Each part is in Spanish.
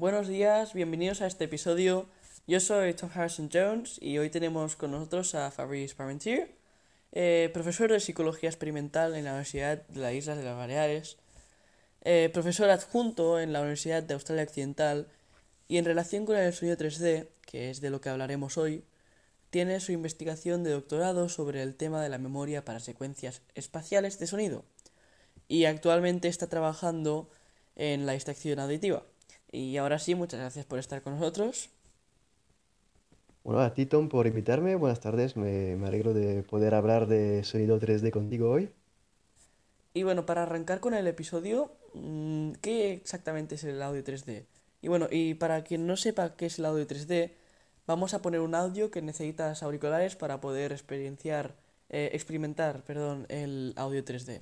Buenos días, bienvenidos a este episodio. Yo soy Tom Harrison Jones y hoy tenemos con nosotros a Fabrice Parmentier, eh, profesor de Psicología Experimental en la Universidad de las Islas de las Baleares, eh, profesor adjunto en la Universidad de Australia Occidental y en relación con el sonido 3D, que es de lo que hablaremos hoy, tiene su investigación de doctorado sobre el tema de la memoria para secuencias espaciales de sonido y actualmente está trabajando en la distracción auditiva. Y ahora sí, muchas gracias por estar con nosotros. Bueno, a ti Tom por invitarme. Buenas tardes, me, me alegro de poder hablar de sonido 3D contigo hoy. Y bueno, para arrancar con el episodio, mm, ¿qué exactamente es el audio 3D? Y bueno, y para quien no sepa qué es el audio 3D, vamos a poner un audio que necesitas auriculares para poder experienciar, eh, experimentar perdón, el audio 3D.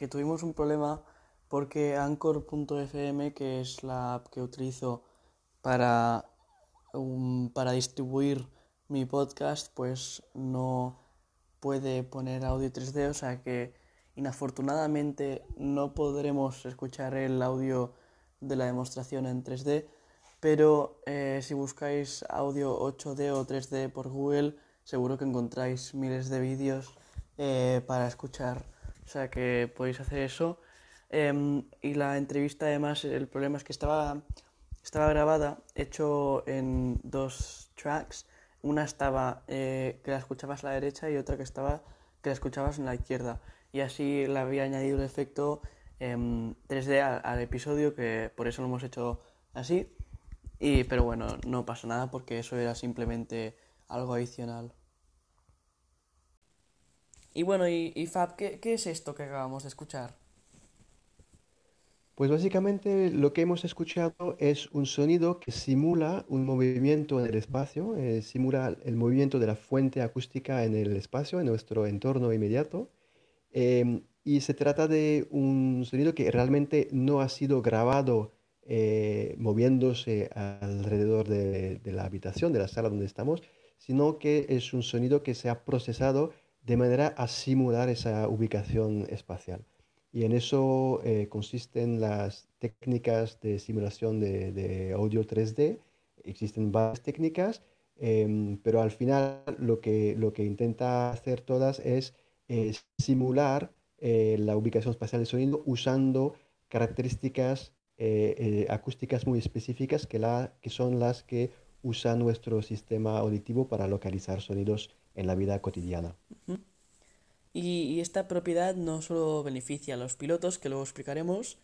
Que tuvimos un problema porque Anchor.fm, que es la app que utilizo para, um, para distribuir mi podcast, pues no puede poner audio 3D, o sea que inafortunadamente no podremos escuchar el audio de la demostración en 3D, pero eh, si buscáis audio 8D o 3D por Google, seguro que encontráis miles de vídeos eh, para escuchar. O sea que podéis hacer eso. Em, y la entrevista además, el problema es que estaba, estaba grabada, hecho en dos tracks. Una estaba eh, que la escuchabas a la derecha y otra que estaba que la escuchabas en la izquierda. Y así le había añadido el efecto 3D em, al, al, episodio, que por eso lo hemos hecho así. Y, pero bueno, no pasa nada porque eso era simplemente algo adicional. Y bueno, y, Fab, ¿qué, ¿qué, es esto que acabamos de escuchar? Pues básicamente lo que hemos escuchado es un sonido que simula un movimiento en el espacio, eh, simula el movimiento de la fuente acústica en el espacio, en nuestro entorno inmediato. Eh, y se trata de un sonido que realmente no ha sido grabado eh, moviéndose alrededor de, de la habitación, de la sala donde estamos, sino que es un sonido que se ha procesado de manera a simular esa ubicación espacial. Y en eso eh, consisten las técnicas de simulación de, audio 3D. Existen varias técnicas, em, pero al final lo que, lo que intenta hacer todas es eh, simular eh, la ubicación espacial del sonido usando características acústicas muy específicas que, la, que son las que usa nuestro sistema auditivo para localizar sonidos en la vida cotidiana. y, esta propiedad no solo beneficia a los pilotos, que luego explicaremos,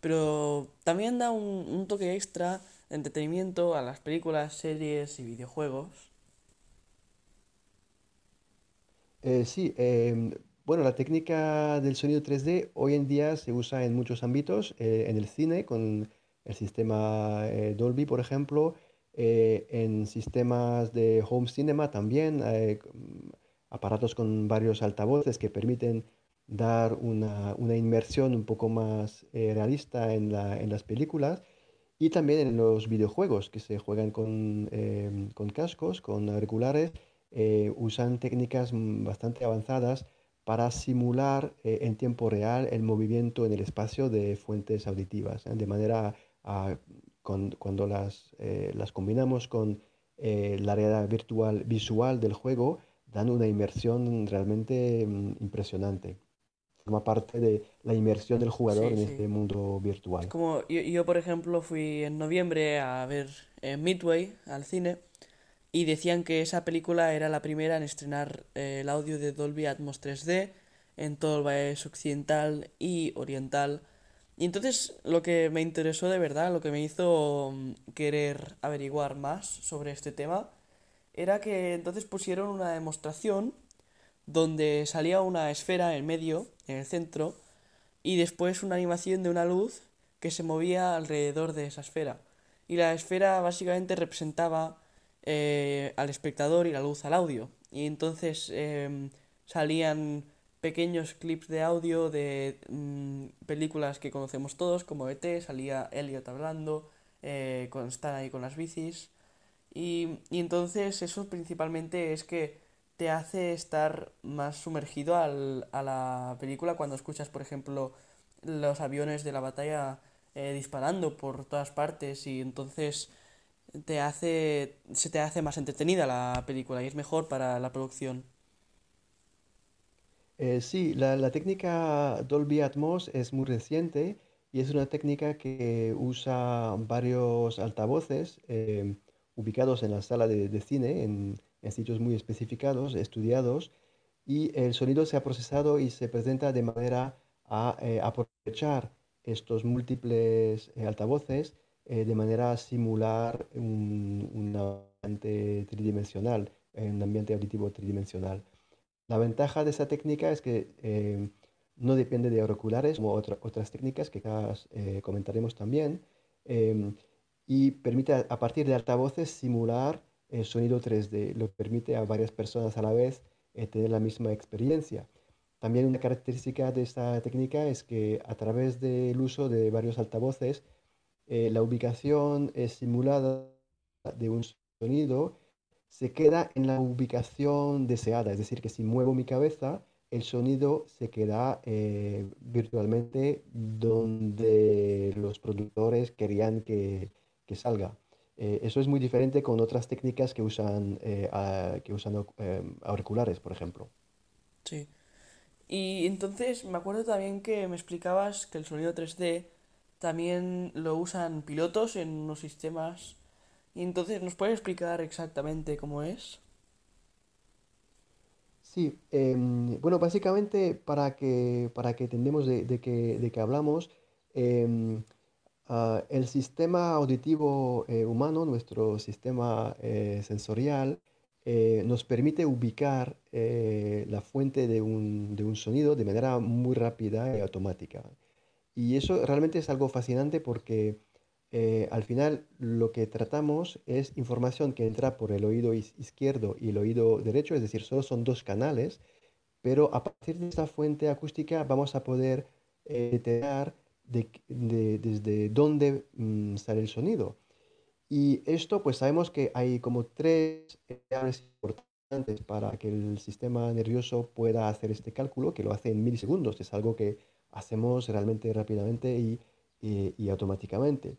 pero también da un, toque extra de entretenimiento a las películas, series y videojuegos. Eh, sí, em, bueno, la técnica del sonido 3D hoy en día se usa en muchos ámbitos, eh, en el cine con el sistema eh, Dolby, por ejemplo, eh, en sistemas de home cinema también, eh, aparatos con varios altavoces que permiten dar una, una inmersión un poco más eh, realista en, la, en, las películas. Y también en los videojuegos que se juegan con, con cascos, con auriculares, usan técnicas bastante avanzadas para simular en tiempo real el movimiento en el espacio de fuentes auditivas, de manera a cuando las, eh, las combinamos con eh, la realidad virtual visual del juego, dan una inmersión realmente mm, impresionante. Forma parte de la inmersión del jugador en este mundo virtual. Como yo, yo, por ejemplo, fui en noviembre a ver eh, Midway al cine y decían que esa película era la primera en estrenar el audio de Dolby Atmos 3D en todo el país occidental y oriental y entonces lo que me interesó de verdad, lo que me hizo mm, querer averiguar más sobre este tema, era que entonces pusieron una demostración donde salía una esfera en medio, en el centro, y después una animación de una luz que se movía alrededor de esa esfera. Y la esfera básicamente representaba eh, al espectador y la luz al audio. Y entonces em, salían pequeños clips de audio de mm, películas que conocemos todos, como ET, salía Elliot hablando, eh, con, están ahí con las bicis. Y, y entonces eso principalmente es que te hace estar más sumergido al, a la película cuando escuchas, por ejemplo, los aviones de la batalla eh, disparando por todas partes y entonces te hace se te hace más entretenida la película y es mejor para la producción. Eh, sí, la, la técnica Dolby Atmos es muy reciente y es una técnica que usa varios altavoces eh, ubicados en la sala de, de cine, en, en sitios muy especificados, estudiados, y el sonido se ha procesado y se presenta de manera a eh, aprovechar estos múltiples altavoces de manera a simular un, un ambiente tridimensional, un ambiente auditivo tridimensional. La ventaja de esa técnica es que no depende de auriculares como otra- otras técnicas que acá comentaremos también, em, y permite a partir de altavoces simular el sonido 3D, lo permite a varias personas a la vez tener la misma experiencia. También una característica de esta técnica es que a través del uso de varios altavoces, eh, la ubicación eh, simulada de un sonido se queda en la ubicación deseada. Es decir, que si muevo mi cabeza, el sonido se queda eh, virtualmente donde los productores querían que, que salga. Eh, eso es muy diferente con otras técnicas que usan, eh, que usan au- auriculares, por ejemplo. Sí. Y entonces me acuerdo también que me explicabas que el sonido 3D también lo usan pilotos en unos sistemas. Y entonces, ¿nos puedes explicar exactamente cómo es? Sí, em, bueno, básicamente para que, para que entendamos de, de de qué hablamos, em, ah, el sistema auditivo eh, humano, nuestro sistema eh, sensorial, eh, nos permite ubicar eh, la fuente de un, de un sonido de manera muy rápida y automática. Y eso realmente es algo fascinante porque eh, al final lo que tratamos es información que entra por el oído izquierdo y el oído derecho, es decir, solo son dos canales, pero a partir de esta fuente acústica vamos a poder eh, detectar de- de- desde dónde mm, sale el sonido. Y esto, pues sabemos que hay como tres variables importantes para que el sistema nervioso pueda hacer este cálculo, que lo hace en milisegundos. Es algo que hacemos realmente rápidamente y automáticamente.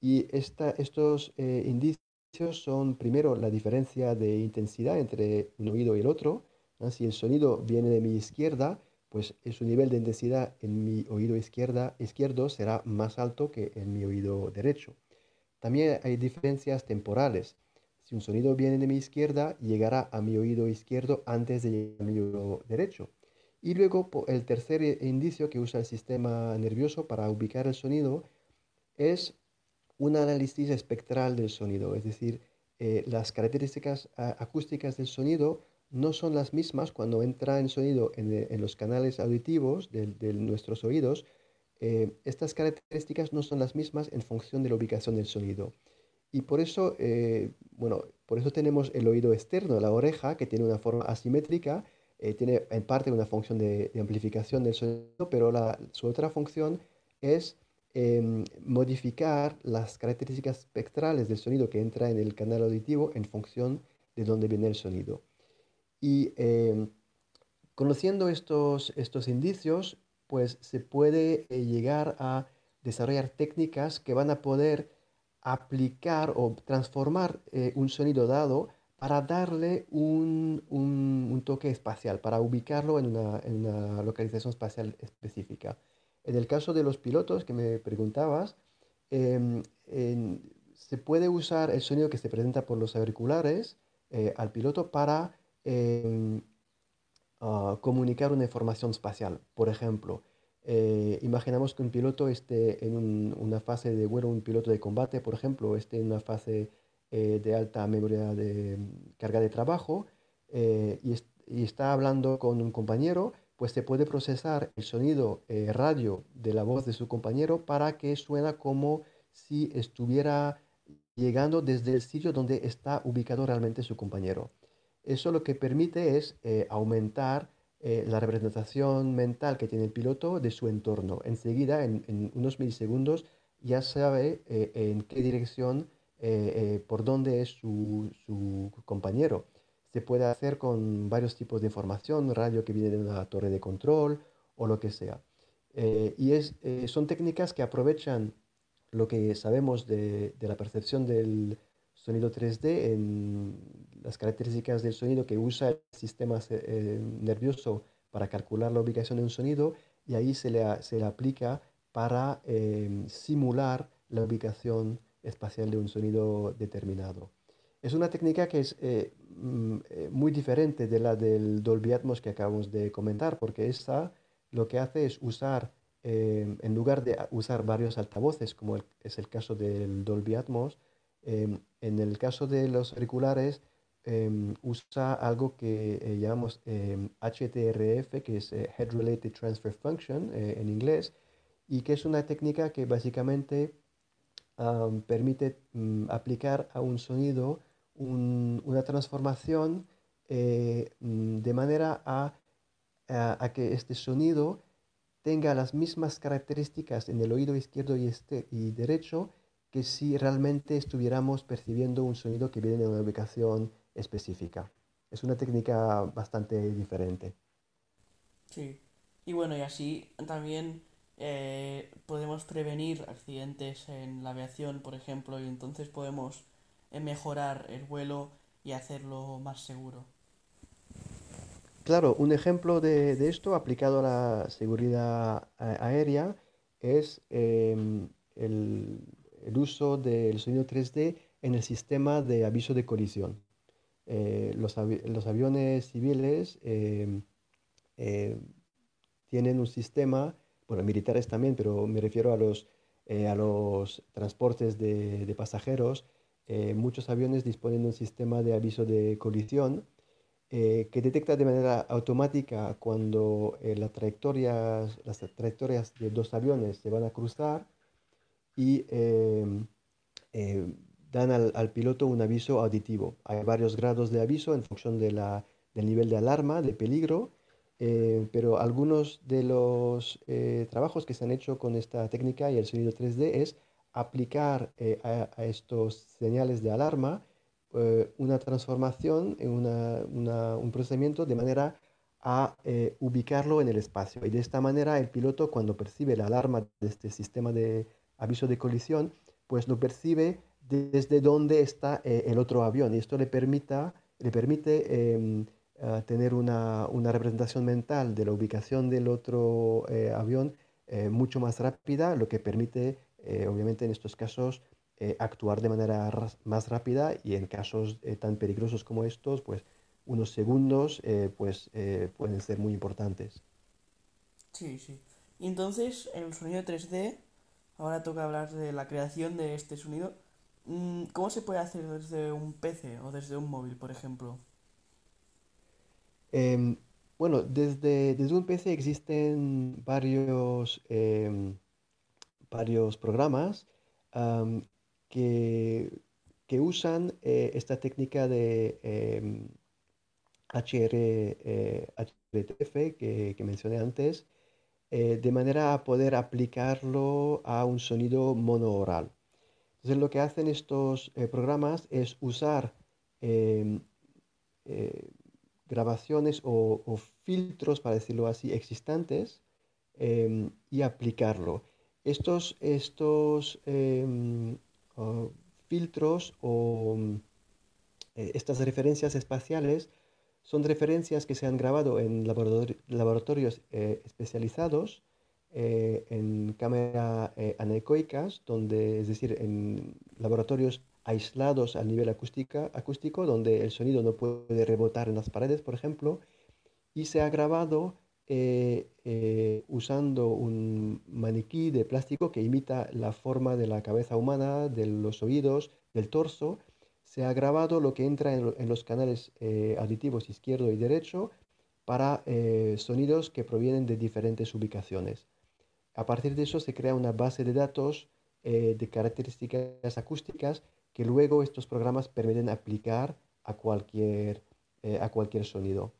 Y esta- estos eh, indicios son, primero, la diferencia de intensidad entre un oído y el otro. ¿no? Si el sonido viene de mi izquierda, pues eh, su nivel de intensidad en mi oído izquierda, izquierdo será más alto que en mi oído derecho. También hay diferencias temporales. Si un sonido viene de mi izquierda, llegará a mi oído izquierdo antes de llegar a mi oído derecho. Y luego el tercer eh, indicio que usa el sistema nervioso para ubicar el sonido es un análisis espectral del sonido, es decir, eh, las características acústicas del sonido no son las mismas cuando entra el sonido en, eh, en los canales auditivos de, nuestros oídos. eh, estas características no son las mismas en función de la ubicación del sonido. Y por eso, bueno, por eso tenemos el oído externo, la oreja, que tiene una forma asimétrica, tiene en parte una función de, de amplificación del sonido, pero la- su otra función es em, modificar las características espectrales del sonido que entra en el canal auditivo en función de dónde viene el sonido. Y em, conociendo estos, estos indicios, pues se puede eh, llegar a desarrollar técnicas que van a poder aplicar o transformar eh, un sonido dado para darle un, un- un toque espacial, para ubicarlo en una, en una localización espacial específica. En el caso de los pilotos que me preguntabas, em, se puede usar el sonido que se presenta por los auriculares eh, al piloto para em, ah, comunicar una información espacial. Por ejemplo, eh, imaginamos que un piloto esté en un- una fase de vuelo, un piloto de combate, por ejemplo, esté en una fase eh, de alta memoria de mm, carga de trabajo y está hablando con un compañero, pues se puede procesar el sonido eh, radio de la voz de su compañero para que suena como si estuviera llegando desde el sitio donde está ubicado realmente su compañero. Eso lo que permite es eh, aumentar eh, la representación mental que tiene el piloto de su entorno. Enseguida, en, unos milisegundos, ya sabe en qué dirección, por dónde es su, su, compañero. Se puede hacer con varios tipos de información, radio que viene de una torre de control o lo que sea. y es, son técnicas que aprovechan lo que sabemos de, de la percepción del, sonido 3D, en las características del sonido que usa el sistema eh, nervioso para calcular la ubicación de un sonido y ahí se le, se le aplica para simular la ubicación espacial de un sonido determinado. Es una técnica que es eh, mm, eh, muy diferente de la del Dolby Atmos que acabamos de comentar, porque esta lo que hace es usar, em, en lugar de usar varios altavoces, como es el caso del Dolby Atmos, Em, en el caso de los auriculares, em, usa algo que eh, llamamos HTRF, que es eh, Head Related Transfer Function eh, en inglés, y que es una técnica que básicamente permite mm, aplicar a un sonido una transformación mm, de manera a, a, que este sonido tenga las mismas características en el oído izquierdo y, este, y derecho que si realmente estuviéramos percibiendo un sonido que viene de una ubicación específica. Es una técnica bastante diferente. Sí, y bueno, y así también eh, podemos prevenir accidentes en la aviación, por ejemplo, y entonces podemos mejorar el vuelo y hacerlo más seguro. Claro, un ejemplo de, esto aplicado a la seguridad aérea es em, el, el uso del sonido 3D en el sistema de aviso de colisión. Eh, los, aviones civiles em, eh, tienen un sistema, bueno, militares también, pero me refiero a los, eh, a los transportes de, pasajeros. Muchos aviones disponen de un sistema de aviso de colisión que detecta de manera automática cuando las trayectorias, las trayectorias de dos aviones se van a cruzar y em, em, dan al, piloto un aviso auditivo. Hay varios grados de aviso en función de la, del nivel de alarma, de peligro, eh, pero algunos de los eh, trabajos que se han hecho con esta técnica y el sonido 3D es aplicar eh, a, estos señales de alarma una transformación, una, un procedimiento de manera a ubicarlo en el espacio. Y de esta manera el piloto cuando percibe la alarma de este sistema de aviso de colisión, pues lo percibe desde donde está eh, el otro avión y esto le, le permite em, tener una, representación mental de la ubicación del otro eh, avión eh, mucho más rápida, lo que permite, obviamente en estos casos, actuar de manera más rápida y en casos tan peligrosos como estos, pues unos segundos pues, pueden ser muy importantes. Sí, sí. Y entonces, el sonido 3D Ahora toca hablar de la creación de este sonido. Mm, ¿Cómo se puede hacer desde un PC o desde un móvil, por ejemplo? Em, bueno, desde, desde un PC existen varios, em, varios programas que, que, usan eh, esta técnica de eh, HRTF eh, que, que mencioné antes eh, de manera a poder aplicarlo a un sonido monooral. Entonces lo que hacen estos programas es usar em, grabaciones o, filtros, para decirlo así, existentes em, y aplicarlo. Estos, estos em, filtros o estas referencias espaciales son referencias que se han grabado en laboratorios eh, especializados, eh, en cámaras eh, anecoicas, donde, es decir, en laboratorios aislados a nivel acústica, acústico, donde el sonido no puede rebotar en las paredes, por ejemplo, y se ha grabado usando un maniquí de plástico que imita la forma de la cabeza humana, de los oídos, del torso, se ha grabado lo que entra en, los canales eh, auditivos izquierdo y derecho para eh, sonidos que provienen de diferentes ubicaciones. A partir de eso se crea una base de datos eh, de características acústicas que luego estos programas permiten aplicar a cualquier, a cualquier sonido.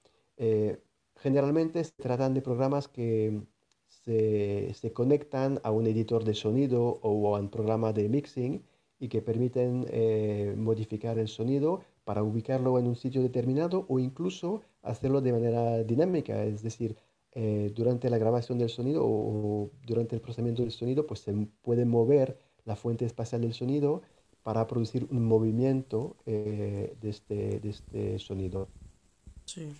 Generalmente se tratan de programas que se, se conectan a un editor de sonido o a un programa de mixing y que permiten eh, modificar el sonido para ubicarlo en un sitio determinado o incluso hacerlo de manera dinámica, es decir, eh, durante la grabación del sonido o, durante el procesamiento del sonido, pues se puede mover la fuente espacial del sonido para producir un movimiento eh, de, este, de este sonido. Sí.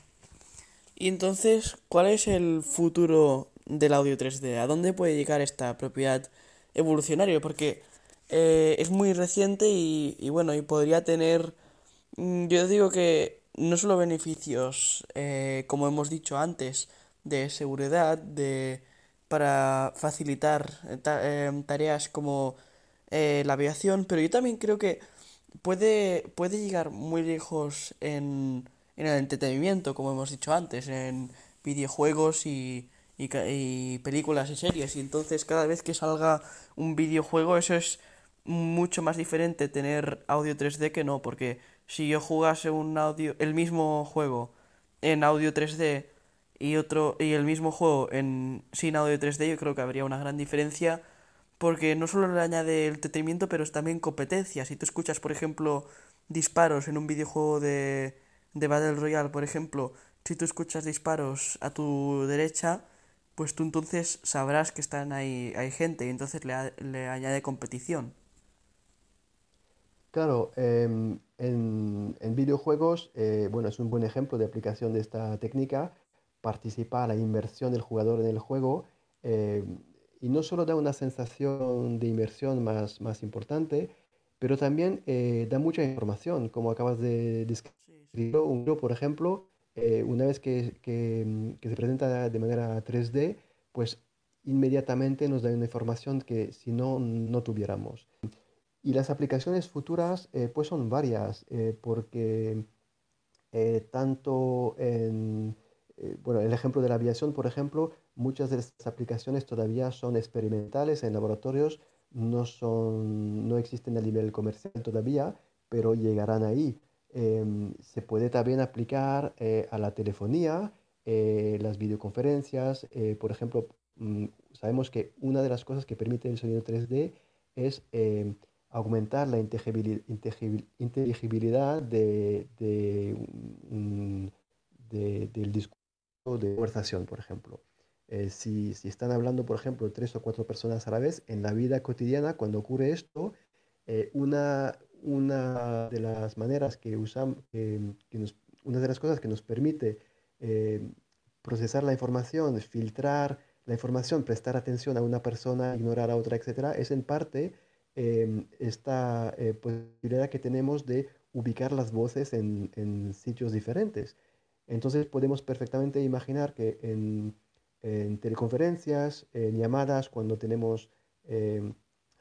Y entonces, ¿cuál es el futuro del audio 3D? ¿A dónde puede llegar esta propiedad evolucionaria? Porque eh, es muy reciente y, y, bueno, y podría tener, mm, yo digo que no solo beneficios, eh, como hemos dicho antes, de seguridad, de para facilitar eh, tareas como la aviación, pero yo también creo que puede, puede llegar muy lejos en, en el entretenimiento, como hemos dicho antes, en videojuegos y, y, y películas y series. Y entonces cada vez que salga un videojuego, eso es mucho más diferente tener audio 3D que no, porque si yo jugase un audio, el mismo juego en audio 3D y otro y el mismo juego en sin audio 3D, yo creo que habría una gran diferencia porque no solo le añade el entretenimiento, pero es también competencia. Si tú escuchas, por ejemplo, disparos en un videojuego de de Battle Royale, por ejemplo, si tú escuchas disparos a tu derecha, pues tú entonces sabrás que están ahí hay gente y entonces le, le añade competición. Claro, em, en, en, videojuegos, eh, bueno, es un buen ejemplo de aplicación de esta técnica, participa la inmersión del jugador en el juego eh, y no solo da una sensación de inmersión más, más importante, pero también eh, da mucha información, como acabas de describir. Un juego, por ejemplo, una vez que, que, que se presenta de manera 3D, pues inmediatamente nos da una información que si no, no tuviéramos. Y las aplicaciones futuras eh, pues son varias, eh, porque eh, tanto en, bueno, el ejemplo de la aviación, por ejemplo, muchas de estas aplicaciones todavía son experimentales en laboratorios, no, son, no existen a nivel comercial todavía, pero llegarán ahí. Em, se puede también aplicar a la telefonía, las videoconferencias, por ejemplo, mm, sabemos que una de las cosas que permite el sonido 3D es em, aumentar la inteligibilidad de, del discurso de conversación, por ejemplo. Eh, si, están hablando, por ejemplo, tres o cuatro personas a la vez, en la vida cotidiana, cuando ocurre esto, eh, una, una de las maneras que usamos, una de las cosas que nos permite eh, procesar la información, filtrar la información, prestar atención a una persona, ignorar a otra, etcétera, es en parte Em, esta eh, posibilidad que tenemos de ubicar las voces en, en, sitios diferentes. Entonces podemos perfectamente imaginar que en, en teleconferencias, en llamadas, cuando tenemos em,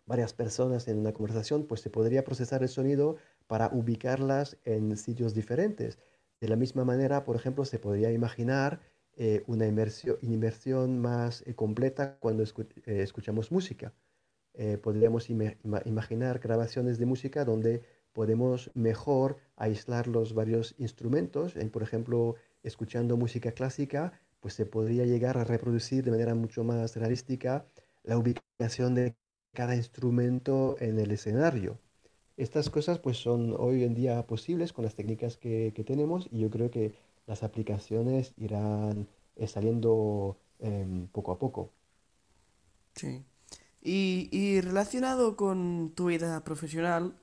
varias personas en una conversación, pues se podría procesar el sonido para ubicarlas en sitios diferentes. De la misma manera, por ejemplo, se podría imaginar eh, una inmersión, más eh, completa cuando escuchamos música. Eh, podríamos imaginar grabaciones de música donde podemos mejor aislar los varios instrumentos. por ejemplo, escuchando música clásica, pues se podría llegar a reproducir de manera mucho más realística la ubicación de cada instrumento en el escenario. Estas cosas pues son hoy en día posibles con las técnicas que, que tenemos y yo creo que las aplicaciones irán eh, saliendo em, poco a poco. Sí. Y, y relacionado con tu vida profesional,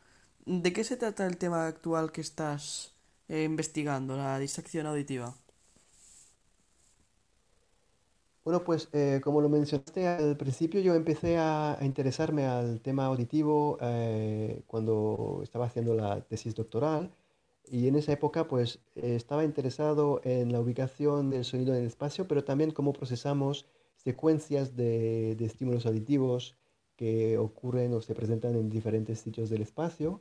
¿de qué se trata el tema actual que estás eh, investigando, la distracción auditiva? Bueno, pues eh, como lo mencionaste al principio, yo empecé a, a interesarme al tema auditivo eh, cuando estaba haciendo la tesis doctoral y en esa época pues estaba interesado en la ubicación del sonido en el espacio, pero también cómo procesamos secuencias de, de estímulos auditivos que ocurren o se presentan en diferentes sitios del espacio.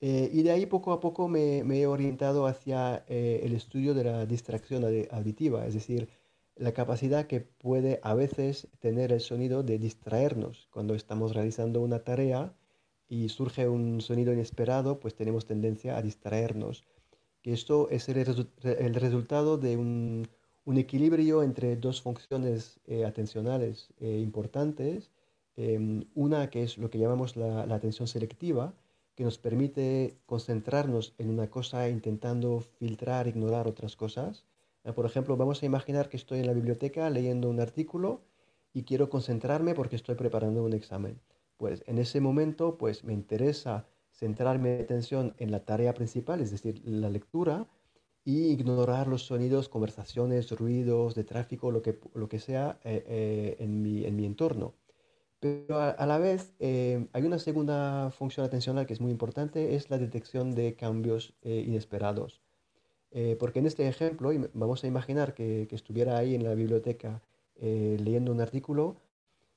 Eh, y de ahí poco a poco me, me he orientado hacia eh, el estudio de la distracción auditiva, es decir, la capacidad que puede a veces tener el sonido de distraernos cuando estamos realizando una tarea y surge un sonido inesperado, pues tenemos tendencia a distraernos. Que esto es el, resultado de un, equilibrio entre dos funciones eh, atencionales eh, importantes. Em, una que es lo que llamamos la, atención selectiva, que nos permite concentrarnos en una cosa intentando filtrar, ignorar otras cosas. Ah, por ejemplo, vamos a imaginar que estoy en la biblioteca leyendo un artículo y quiero concentrarme porque estoy preparando un examen. Pues en ese momento, pues me interesa centrarme mi atención en la tarea principal, es decir, la lectura, y ignorar los sonidos, conversaciones, ruidos de tráfico, lo que, lo que sea eh, eh, en, mi, en, mi, entorno. Pero a, la vez eh, hay una segunda función atencional que es muy importante, es la detección de cambios inesperados. Porque en este ejemplo, vamos a imaginar que, estuviera ahí en la biblioteca leyendo un artículo,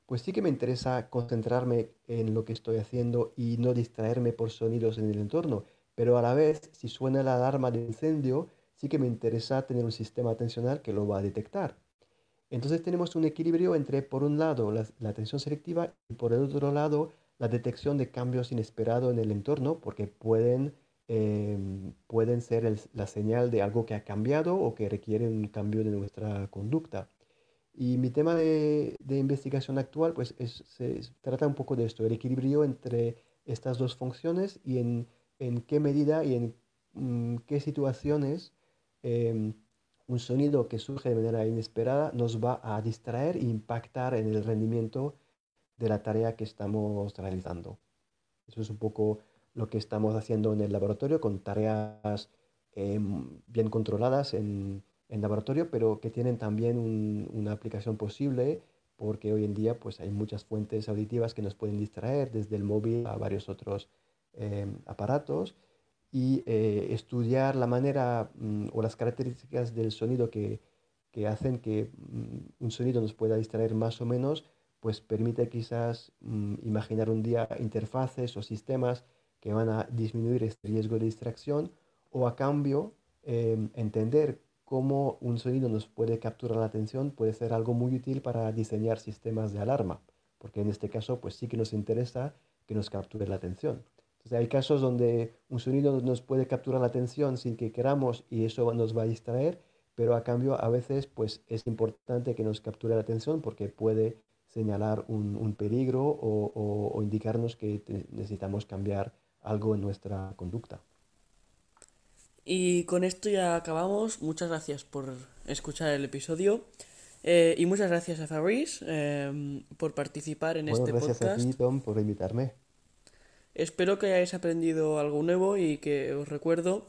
pues sí que me interesa concentrarme en lo que estoy haciendo y no distraerme por sonidos en el entorno pero a la vez, si suena la alarma de incendio, sí que me interesa tener un sistema atencional que lo va a detectar. Entonces tenemos un equilibrio entre, por un lado, la, atención selectiva y por el otro lado, la detección de cambios inesperados en el entorno, porque pueden, em, pueden ser la señal de algo que ha cambiado o que requiere un cambio de nuestra conducta. Y mi tema de, investigación actual, pues se trata un poco de esto, el equilibrio entre estas dos funciones y en en qué medida y en mm, qué situaciones em, un sonido que surge de manera inesperada nos va a distraer e impactar en el rendimiento de la tarea que estamos realizando. Eso es un poco lo que estamos haciendo en el laboratorio con tareas em, bien controladas en, en, laboratorio, pero que tienen también una aplicación posible porque hoy en día pues, hay muchas fuentes auditivas que nos pueden distraer, desde el móvil a varios otros Em, aparatos. Y eh, estudiar la manera mm, o las características del sonido que, que hacen que mm, un sonido nos pueda distraer más o menos, pues permite quizás mm, imaginar un día interfaces o sistemas que van a disminuir este riesgo de distracción o a cambio em, entender cómo un sonido nos puede capturar la atención puede ser algo muy útil para diseñar sistemas de alarma, porque en este caso pues sí que nos interesa que nos capture la atención. Hay casos donde un sonido nos puede capturar la atención sin que queramos y eso nos va a distraer, pero a cambio a veces pues es importante que nos capture la atención porque puede señalar un, peligro o, indicarnos que necesitamos cambiar algo en nuestra conducta. Y con esto ya acabamos. Muchas gracias por escuchar el episodio. Eh, y muchas gracias a Fabrice eh, por participar en este podcast. Gracias a ti, Tom, por invitarme. Espero que hayáis aprendido algo nuevo y que os recuerdo.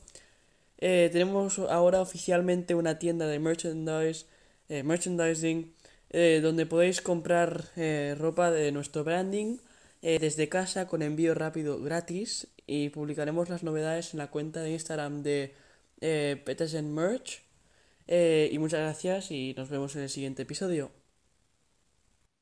Eh, tenemos ahora oficialmente una tienda de merchandise, eh, merchandising eh, donde podéis comprar ropa de nuestro branding desde casa con envío rápido gratis y publicaremos las novedades en la cuenta de Instagram de eh, Merch. y muchas gracias y nos vemos en el siguiente episodio.